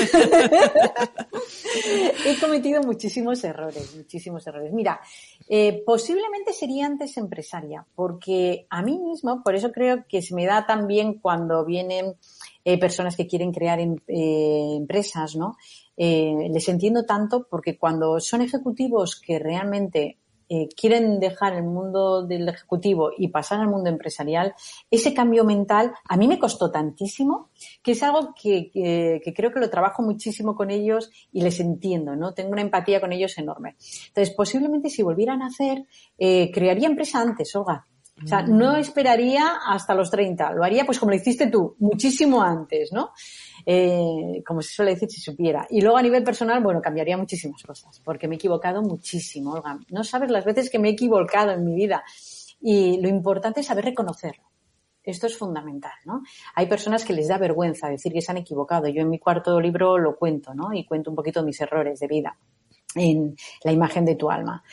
He cometido muchísimos errores, muchísimos errores. Mira, eh, posiblemente sería antes empresaria, porque a mí mismo, por eso creo que se me da tan bien cuando vienen eh, personas que quieren crear em, eh, empresas, ¿no? les entiendo tanto porque cuando son ejecutivos que realmente eh, quieren dejar el mundo del ejecutivo y pasar al mundo empresarial, ese cambio mental a mí me costó tantísimo que es algo que, que, creo que lo trabajo muchísimo con ellos y les entiendo, ¿no? Tengo una empatía con ellos enorme. Entonces, posiblemente si volvieran a hacer, eh, crearía empresa antes, Olga. O sea, no mm. esperaría hasta los 30, lo haría pues como lo hiciste tú, muchísimo antes, ¿no? Eh, como se suele decir, si supiera. Y luego a nivel personal, bueno, cambiaría muchísimas cosas, porque me he equivocado muchísimo, Olga. No sabes las veces que me he equivocado en mi vida. Y lo importante es saber reconocerlo. Esto es fundamental, ¿no? Hay personas que les da vergüenza decir que se han equivocado. Yo en mi cuarto libro lo cuento, ¿no? Y cuento un poquito mis errores de vida en la imagen de tu alma.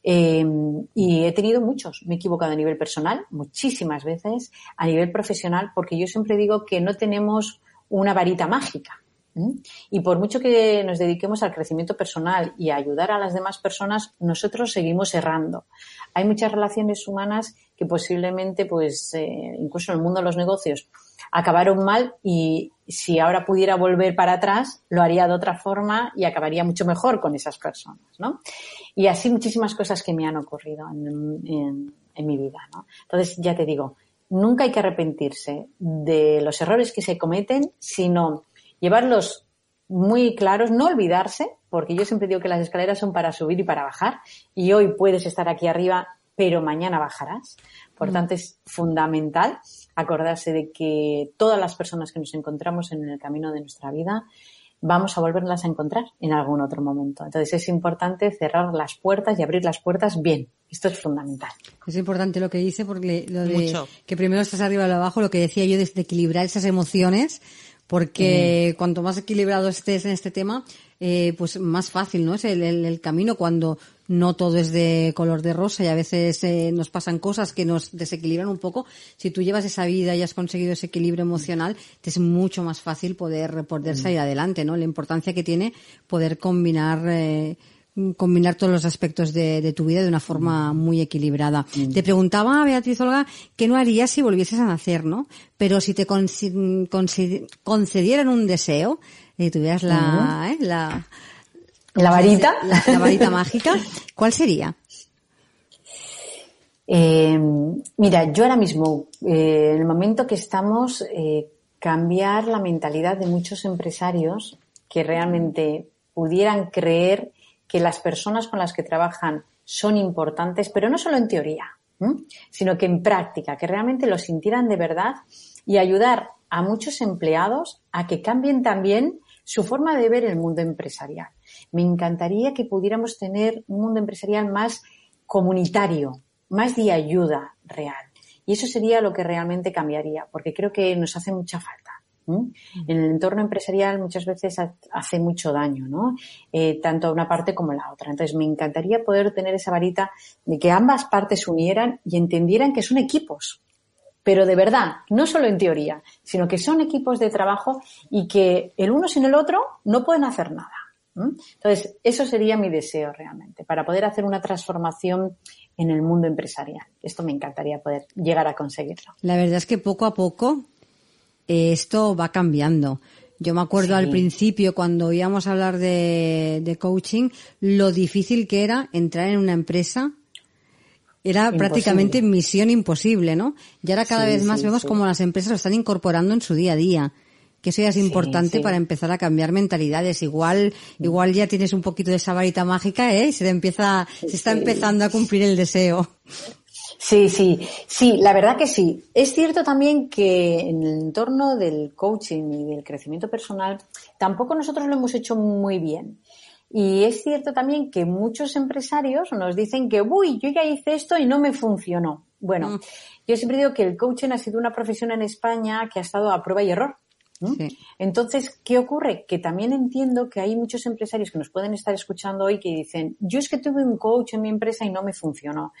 Eh, y he tenido muchos. Me he equivocado a nivel personal muchísimas veces, a nivel profesional, porque yo siempre digo que no tenemos una varita mágica. Y por mucho que nos dediquemos al crecimiento personal y a ayudar a las demás personas, nosotros seguimos errando. Hay muchas relaciones humanas que posiblemente, pues, eh, incluso en el mundo de los negocios, acabaron mal y si ahora pudiera volver para atrás, lo haría de otra forma y acabaría mucho mejor con esas personas, ¿no? Y así muchísimas cosas que me han ocurrido en, en mi vida, ¿no? Entonces, ya te digo, nunca hay que arrepentirse de los errores que se cometen, sino llevarlos muy claros, no olvidarse, porque yo siempre digo que las escaleras son para subir y para bajar, y hoy puedes estar aquí arriba, pero mañana bajarás. Por mm. tanto, es fundamental acordarse de que todas las personas que nos encontramos en el camino de nuestra vida vamos a volverlas a encontrar en algún otro momento. Entonces es importante cerrar las puertas y abrir las puertas bien. Esto es fundamental. Es importante lo que dice porque lo de que primero estás arriba o abajo, lo que decía yo de equilibrar esas emociones, porque cuanto más equilibrado estés en este tema, eh, pues más fácil, ¿no? Es el, camino cuando no todo es de color de rosa y a veces eh, nos pasan cosas que nos desequilibran un poco. Si tú llevas esa vida y has conseguido ese equilibrio emocional, te es mucho más fácil poder, poder salir adelante, ¿no? La importancia que tiene poder combinar, eh, combinar todos los aspectos de, tu vida de una forma muy equilibrada. Te preguntaba, Beatriz Olga, ¿qué no harías si volvieses a nacer, no? Pero si te concedieran un deseo, y tuvieras la, ¿eh? la, la varita, [LAUGHS] la, varita mágica, ¿cuál sería? Eh, mira, yo ahora mismo, eh, en el momento que estamos, eh, cambiar la mentalidad de muchos empresarios que realmente pudieran creer que las personas con las que trabajan son importantes, pero no solo en teoría, sino que en práctica, que realmente lo sintieran de verdad y ayudar a muchos empleados a que cambien también su forma de ver el mundo empresarial. Me encantaría que pudiéramos tener un mundo empresarial más comunitario, más de ayuda real. Y eso sería lo que realmente cambiaría, porque creo que nos hace mucha falta. En el entorno empresarial muchas veces hace mucho daño, ¿no? Eh, tanto una parte como la otra. Entonces me encantaría poder tener esa varita de que ambas partes se unieran y entendieran que son equipos. Pero de verdad, no solo en teoría, sino que son equipos de trabajo y que el uno sin el otro no pueden hacer nada. Entonces, eso sería mi deseo realmente, para poder hacer una transformación en el mundo empresarial. Esto me encantaría poder llegar a conseguirlo. La verdad es que poco a poco eh, esto va cambiando. Yo me acuerdo al principio cuando íbamos a hablar de, coaching, lo difícil que era entrar en una empresa. Era prácticamente misión imposible, ¿no? Y ahora cada vez más vemos como las empresas lo están incorporando en su día a día que eso ya es importante para empezar a cambiar mentalidades. Igual, igual ya tienes un poquito de esa varita mágica, ¿eh? Se te empieza, se está empezando a cumplir el deseo. Sí, sí, sí, la verdad que sí. Es cierto también que en el entorno del coaching y del crecimiento personal tampoco nosotros lo hemos hecho muy bien. Y es cierto también que muchos empresarios nos dicen que, uy, yo ya hice esto y no me funcionó. Bueno, mm. yo siempre digo que el coaching ha sido una profesión en España que ha estado a prueba y error. Entonces, ¿qué ocurre? Que también entiendo que hay muchos empresarios que nos pueden estar escuchando hoy que dicen, yo es que tuve un coach en mi empresa y no me funcionó.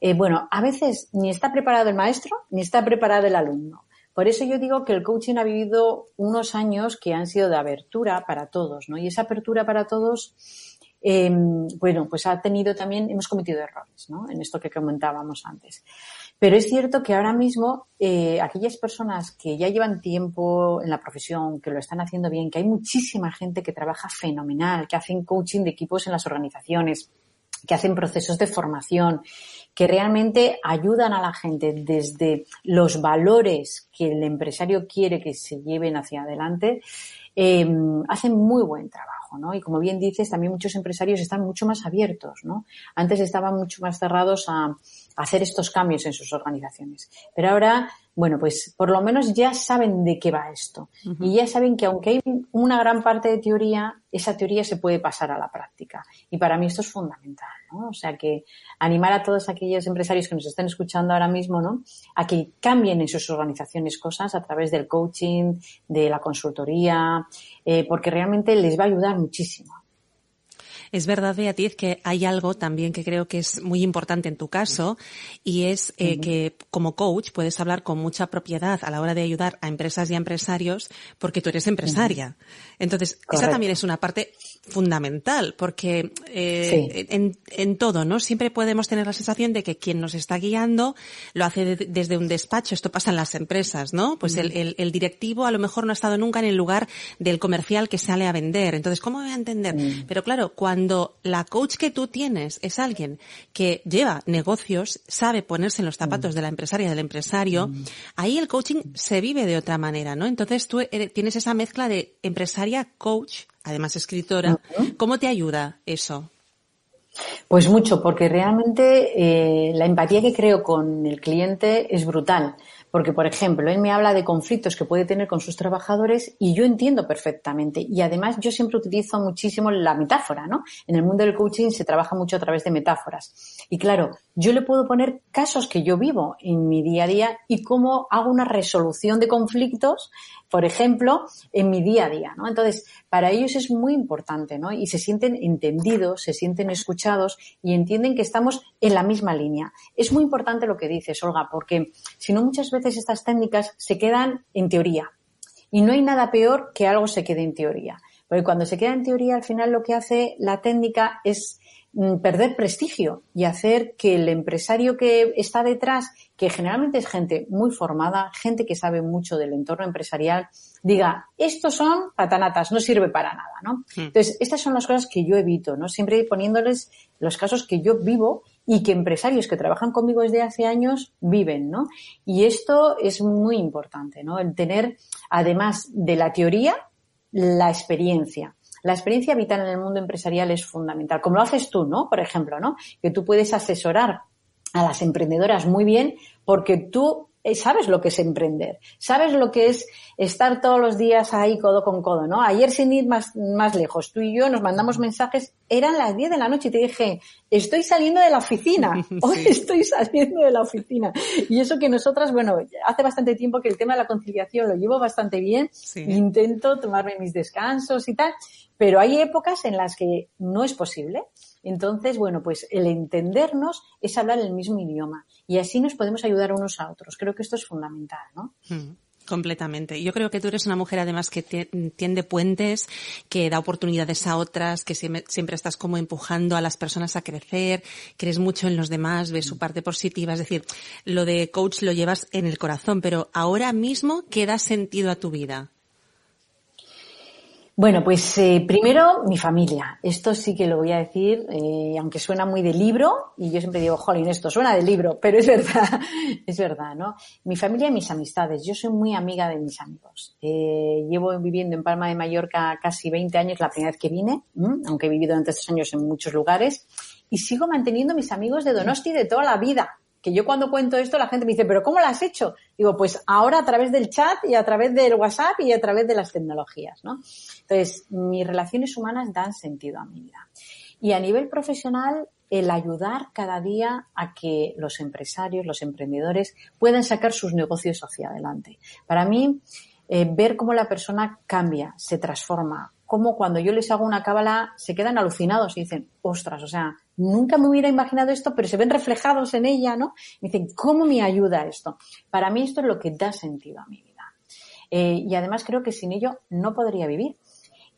Eh, bueno, a veces ni está preparado el maestro ni está preparado el alumno. Por eso yo digo que el coaching ha vivido unos años que han sido de abertura para todos, ¿no? Y esa apertura para todos, em, bueno, pues ha tenido también, hemos cometido errores, ¿no? En esto que comentábamos antes. Pero es cierto que ahora mismo eh, aquellas personas que ya llevan tiempo en la profesión, que lo están haciendo bien, que hay muchísima gente que trabaja fenomenal, que hacen coaching de equipos en las organizaciones, que hacen procesos de formación, que realmente ayudan a la gente desde los valores que el empresario quiere que se lleven hacia adelante, eh, hacen muy buen trabajo, ¿no? Y como bien dices, también muchos empresarios están mucho más abiertos, ¿no? Antes estaban mucho más cerrados a, hacer estos cambios en sus organizaciones. Pero ahora, bueno, pues por lo menos ya saben de qué va esto. Y ya saben que aunque hay una gran parte de teoría, esa teoría se puede pasar a la práctica. Y para mí esto es fundamental, ¿no? O sea que animar a todos aquellos empresarios que nos estén escuchando ahora mismo, ¿no? A que cambien en sus organizaciones cosas a través del coaching, de la consultoría, eh, porque realmente les va a ayudar muchísimo. Es verdad, Beatriz, que hay algo también que creo que es muy importante en tu caso y es eh, que como coach puedes hablar con mucha propiedad a la hora de ayudar a empresas y a empresarios porque tú eres empresaria. Entonces, esa también es una parte fundamental porque eh, en, en, todo, ¿no? Siempre podemos tener la sensación de que quien nos está guiando lo hace desde un despacho. Esto pasa en las empresas, ¿no? Pues el, el, el, directivo a lo mejor no ha estado nunca en el lugar del comercial que sale a vender. Entonces, ¿cómo voy a entender? Pero claro, cuando cuando la coach que tú tienes es alguien que lleva negocios, sabe ponerse en los zapatos de la empresaria, del empresario, ahí el coaching se vive de otra manera, ¿no? Entonces tú tienes esa mezcla de empresaria, coach, además escritora. ¿Cómo te ayuda eso? Pues mucho, porque realmente eh, la empatía que creo con el cliente es brutal. Porque, por ejemplo, él me habla de conflictos que puede tener con sus trabajadores y yo entiendo perfectamente. Y además yo siempre utilizo muchísimo la metáfora, ¿no? En el mundo del coaching se trabaja mucho a través de metáforas. Y claro, yo le puedo poner casos que yo vivo en mi día a día y cómo hago una resolución de conflictos por ejemplo, en mi día a día, ¿no? Entonces, para ellos es muy importante, ¿no? Y se sienten entendidos, se sienten escuchados y entienden que estamos en la misma línea. Es muy importante lo que dices, Olga, porque si no muchas veces estas técnicas se quedan en teoría. Y no hay nada peor que algo se quede en teoría. Porque cuando se queda en teoría, al final lo que hace la técnica es perder prestigio y hacer que el empresario que está detrás que generalmente es gente muy formada, gente que sabe mucho del entorno empresarial, diga, estos son patanatas, no sirve para nada, ¿no? Entonces, estas son las cosas que yo evito, ¿no? Siempre poniéndoles los casos que yo vivo y que empresarios que trabajan conmigo desde hace años viven, ¿no? Y esto es muy importante, ¿no? El tener, además de la teoría, la experiencia. La experiencia vital en el mundo empresarial es fundamental, como lo haces tú, ¿no? Por ejemplo, ¿no? Que tú puedes asesorar a las emprendedoras muy bien porque tú sabes lo que es emprender, sabes lo que es estar todos los días ahí codo con codo, ¿no? Ayer sin ir más, más lejos, tú y yo nos mandamos mensajes, eran las 10 de la noche y te dije, estoy saliendo de la oficina, [LAUGHS] hoy estoy saliendo de la oficina. Y eso que nosotras, bueno, hace bastante tiempo que el tema de la conciliación lo llevo bastante bien, intento tomarme mis descansos y tal, pero hay épocas en las que no es posible. Entonces, bueno, pues el entendernos es hablar el mismo idioma y así nos podemos ayudar unos a otros. Creo que esto es fundamental, ¿no? Mm, completamente. Yo creo que tú eres una mujer además que tiende puentes, que da oportunidades a otras, que siempre estás como empujando a las personas a crecer, crees mucho en los demás, ves su parte positiva. Es decir, lo de coach lo llevas en el corazón, pero ahora mismo, ¿qué da sentido a tu vida? Bueno, pues eh, primero mi familia. Esto sí que lo voy a decir, eh, aunque suena muy de libro, y yo siempre digo, jolín, esto suena de libro, [LAUGHS] pero es verdad, es verdad, ¿no? Mi familia y mis amistades. Yo soy muy amiga de mis amigos. Eh, llevo viviendo en Palma de Mallorca casi 20 años, la primera vez que vine, aunque he vivido durante estos años en muchos lugares, y sigo manteniendo mis amigos de Donosti de toda la vida que yo cuando cuento esto la gente me dice, pero ¿cómo lo has hecho? Digo, pues ahora a través del chat y a través del WhatsApp y a través de las tecnologías, ¿no? Entonces, mis relaciones humanas dan sentido a mi vida. Y a nivel profesional, el ayudar cada día a que los empresarios, los emprendedores puedan sacar sus negocios hacia adelante. Para mí, eh, ver cómo la persona cambia, se transforma, cómo cuando yo les hago una cábala se quedan alucinados y dicen, ostras, o sea, nunca me hubiera imaginado esto, pero se ven reflejados en ella, ¿no? Me dicen, ¿cómo me ayuda esto? Para mí esto es lo que da sentido a mi vida. Eh, y además creo que sin ello no podría vivir.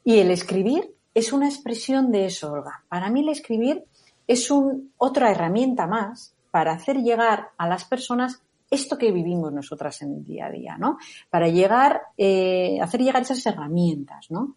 Y el escribir es una expresión de eso, Olga. Para mí el escribir es otra herramienta más para hacer llegar a las personas esto que vivimos nosotras en el día a día, ¿no? Para llegar, eh, hacer llegar esas herramientas, ¿no?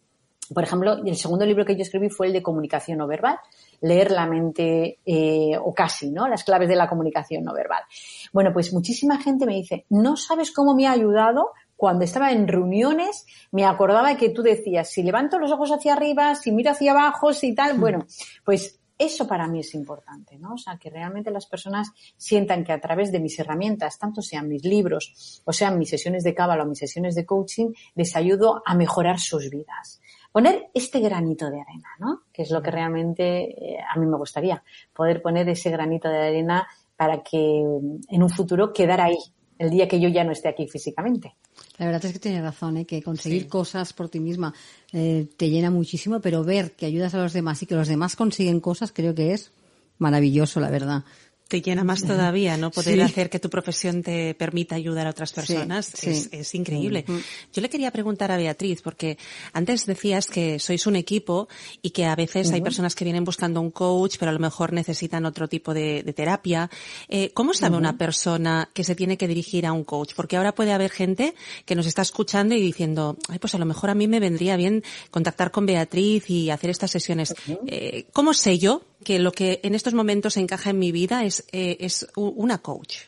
Por ejemplo, el segundo libro que yo escribí fue el de comunicación no verbal, leer la mente eh, o casi, ¿no? Las claves de la comunicación no verbal. Bueno, pues muchísima gente me dice, no sabes cómo me ha ayudado cuando estaba en reuniones, me acordaba que tú decías, si levanto los ojos hacia arriba, si miro hacia abajo, si tal, bueno, pues eso para mí es importante, ¿no? O sea, que realmente las personas sientan que a través de mis herramientas, tanto sean mis libros o sean mis sesiones de cábala o mis sesiones de coaching, les ayudo a mejorar sus vidas poner este granito de arena, ¿no? Que es lo que realmente eh, a mí me gustaría, poder poner ese granito de arena para que mm, en un futuro quedar ahí el día que yo ya no esté aquí físicamente. La verdad es que tienes razón, ¿eh? que conseguir cosas por ti misma eh, te llena muchísimo, pero ver que ayudas a los demás y que los demás consiguen cosas creo que es maravilloso, la verdad te llena más todavía, ¿no? Poder hacer que tu profesión te permita ayudar a otras personas Es, increíble. Yo le quería preguntar a Beatriz, porque antes decías que sois un equipo y que a veces hay personas que vienen buscando un coach, pero a lo mejor necesitan otro tipo de, terapia. Eh, ¿Cómo sabe una persona que se tiene que dirigir a un coach? Porque ahora puede haber gente que nos está escuchando y diciendo, ay, pues a lo mejor a mí me vendría bien contactar con Beatriz y hacer estas sesiones. Eh, ¿Cómo sé yo que lo que en estos momentos encaja en mi vida es, eh, es una coach.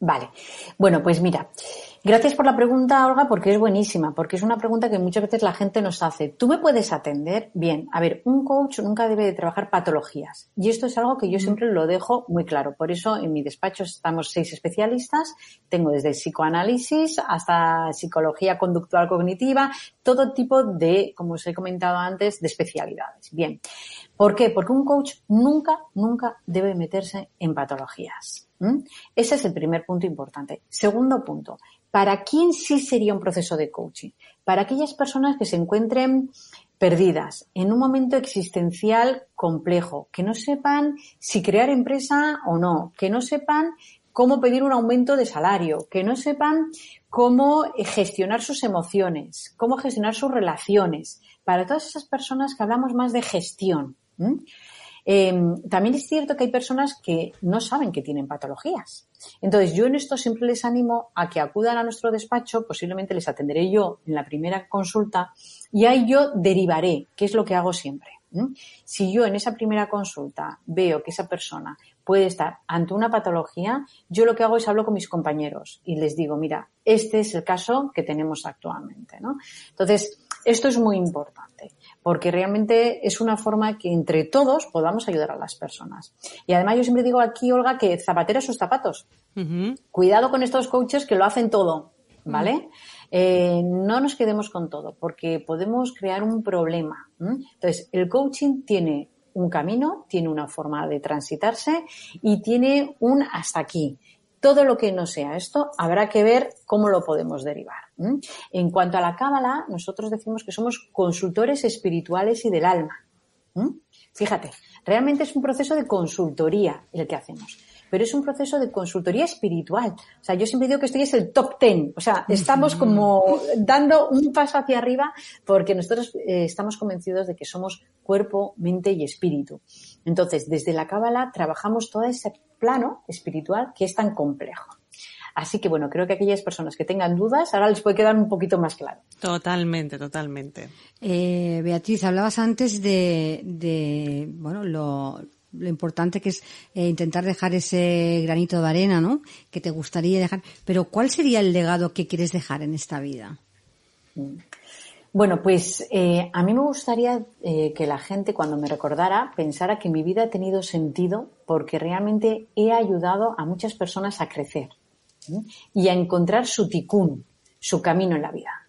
Vale. Bueno, pues mira, gracias por la pregunta, Olga, porque es buenísima, porque es una pregunta que muchas veces la gente nos hace. ¿Tú me puedes atender? Bien, a ver, un coach nunca debe de trabajar patologías. Y esto es algo que yo siempre lo dejo muy claro. Por eso en mi despacho estamos seis especialistas. Tengo desde psicoanálisis hasta psicología conductual cognitiva, todo tipo de, como os he comentado antes, de especialidades. Bien. ¿Por qué? Porque un coach nunca, nunca debe meterse en patologías. Ese es el primer punto importante. Segundo punto, ¿para quién sí sería un proceso de coaching? Para aquellas personas que se encuentren perdidas en un momento existencial complejo, que no sepan si crear empresa o no, que no sepan cómo pedir un aumento de salario, que no sepan cómo gestionar sus emociones, cómo gestionar sus relaciones. Para todas esas personas que hablamos más de gestión, Em, también es cierto que hay personas que no saben que tienen patologías. Entonces, yo en esto siempre les animo a que acudan a nuestro despacho, posiblemente les atenderé yo en la primera consulta y ahí yo derivaré, que es lo que hago siempre. Si yo en esa primera consulta veo que esa persona puede estar ante una patología, yo lo que hago es hablo con mis compañeros y les digo, mira, este es el caso que tenemos actualmente. Entonces, esto es muy importante porque realmente es una forma que entre todos podamos ayudar a las personas. Y además yo siempre digo aquí, Olga, que zapatera sus zapatos. Cuidado con estos coaches que lo hacen todo, ¿vale? Eh, no nos quedemos con todo, porque podemos crear un problema. Entonces, el coaching tiene un camino, tiene una forma de transitarse y tiene un hasta aquí. Todo lo que no sea esto, habrá que ver cómo lo podemos derivar. En cuanto a la cábala, nosotros decimos que somos consultores espirituales y del alma. Fíjate, realmente es un proceso de consultoría el que hacemos pero es un proceso de consultoría espiritual. O sea, yo siempre digo que esto es el top ten. O sea, estamos como dando un paso hacia arriba porque nosotros eh, estamos convencidos de que somos cuerpo, mente y espíritu. Entonces, desde la Cábala trabajamos todo ese plano espiritual que es tan complejo. Así que bueno, creo que aquellas personas que tengan dudas ahora les puede quedar un poquito más claro. Totalmente, totalmente. Eh, Beatriz, hablabas antes de, de bueno, lo, lo importante que es eh, intentar dejar ese granito de arena, ¿no? Que te gustaría dejar. Pero ¿cuál sería el legado que quieres dejar en esta vida? Bueno, pues eh, a mí me gustaría eh, que la gente cuando me recordara pensara que mi vida ha tenido sentido porque realmente he ayudado a muchas personas a crecer y a encontrar su ticún, su camino en la vida.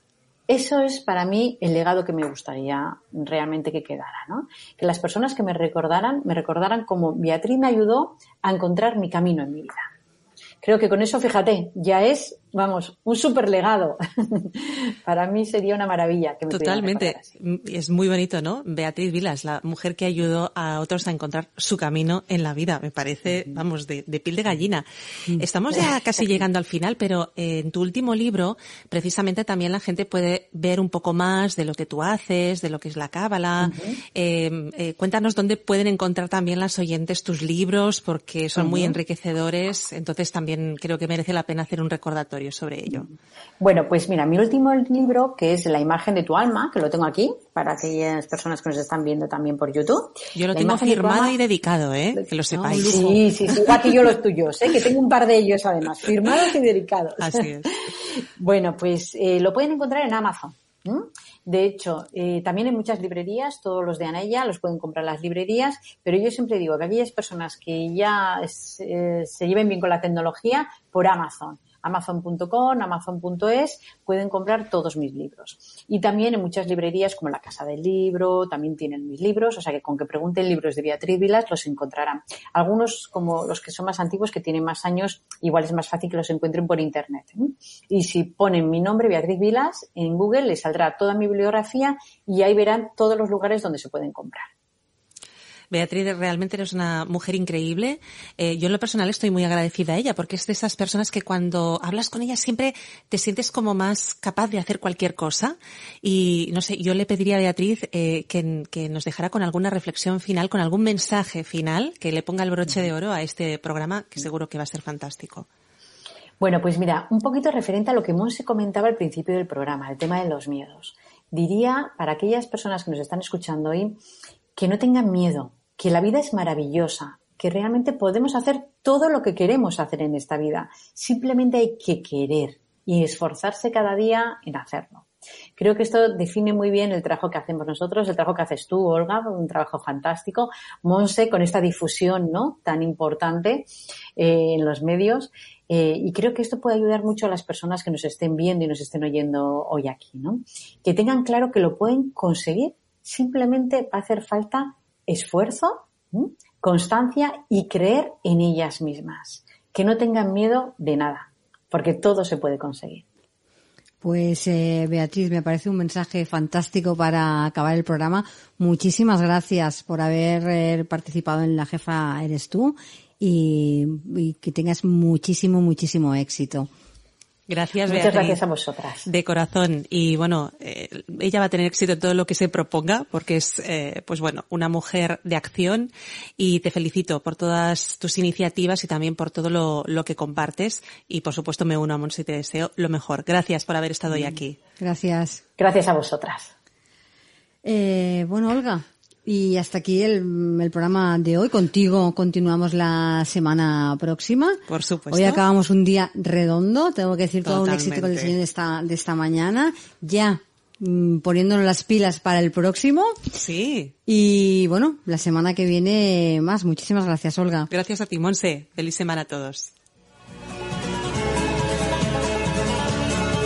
Eso es para mí el legado que me gustaría realmente que quedara, ¿no? Que las personas que me recordaran, me recordaran como Beatriz me ayudó a encontrar mi camino en mi vida. Creo que con eso, fíjate, ya es vamos, un super legado. [LAUGHS] Para mí sería una maravilla. Que me Totalmente. Es muy bonito, ¿no? Beatriz Vilas, la mujer que ayudó a otros a encontrar su camino en la vida. Me parece, vamos, de, de piel de gallina. Estamos ya casi [LAUGHS] llegando al final, pero en tu último libro, precisamente también la gente puede ver un poco más de lo que tú haces, de lo que es la cábala. Em, eh, cuéntanos dónde pueden encontrar también las oyentes tus libros, porque son muy enriquecedores. Entonces también creo que merece la pena hacer un recordatorio sobre ello? Bueno, pues mira, mi último libro, que es La imagen de tu alma, que lo tengo aquí, para aquellas personas que nos están viendo también por YouTube. Yo lo tengo firmado y dedicado, ¿eh? Que lo sepáis. sí, sí, sí, aquí yo los tuyos, ¿eh? Que tengo un par de ellos además, firmados y dedicados. Así es. [LAUGHS] bueno, pues eh, lo pueden encontrar en Amazon. De hecho, eh, también en muchas librerías, todos los de Anaya los pueden comprar las librerías, pero yo siempre digo que aquellas personas que ya eh, se lleven bien con la tecnología, por Amazon. Amazon.com, Amazon.es, pueden comprar todos mis libros. Y también en muchas librerías como la Casa del Libro, también tienen mis libros, o sea que con que pregunten libros de Beatriz Vilas los encontrarán. Algunos, como los que son más antiguos, que tienen más años, igual es más fácil que los encuentren por Internet. ¿eh? Y si ponen mi nombre, Beatriz Vilas, en Google les saldrá toda mi bibliografía y ahí verán todos los lugares donde se pueden comprar. Beatriz, realmente eres una mujer increíble. Eh, yo en lo personal estoy muy agradecida a ella porque es de esas personas que cuando hablas con ella siempre te sientes como más capaz de hacer cualquier cosa. Y no sé, yo le pediría a Beatriz eh, que, que, nos dejara con alguna reflexión final, con algún mensaje final que le ponga el broche de oro a este programa que seguro que va a ser fantástico. Bueno, pues mira, un poquito referente a lo que Monse comentaba al principio del programa, el tema de los miedos. Diría para aquellas personas que nos están escuchando hoy que no tengan miedo, que la vida es maravillosa, que realmente podemos hacer todo lo que queremos hacer en esta vida. Simplemente hay que querer y esforzarse cada día en hacerlo. Creo que esto define muy bien el trabajo que hacemos nosotros, el trabajo que haces tú, Olga, un trabajo fantástico. Monse, con esta difusión ¿no? tan importante eh, en los medios. Eh, y creo que esto puede ayudar mucho a las personas que nos estén viendo y nos estén oyendo hoy aquí, ¿no? Que tengan claro que lo pueden conseguir. Simplemente va a hacer falta esfuerzo, constancia y creer en ellas mismas. Que no tengan miedo de nada, porque todo se puede conseguir. Pues eh, Beatriz, me parece un mensaje fantástico para acabar el programa. Muchísimas gracias por haber eh, participado en La Jefa Eres tú y, y que tengas muchísimo, muchísimo éxito. Gracias, Muchas gracias a vosotras. De corazón. Y bueno, eh, ella va a tener éxito en todo lo que se proponga, porque es, eh, pues bueno, una mujer de acción. Y te felicito por todas tus iniciativas y también por todo lo, lo que compartes. Y por supuesto me uno a Monse y te deseo lo mejor. Gracias por haber estado hoy aquí. Gracias. Gracias a vosotras. Eh, bueno, Olga, Y hasta aquí el, el, programa de hoy. Contigo continuamos la semana próxima. Por supuesto. Hoy acabamos un día redondo. Tengo que decir todo un éxito con el diseño de esta, de esta mañana. Ya mm, poniéndonos las pilas para el próximo. Sí. Y bueno, la semana que viene más. Muchísimas gracias, Olga. Gracias a ti, Monse. Feliz semana a todos.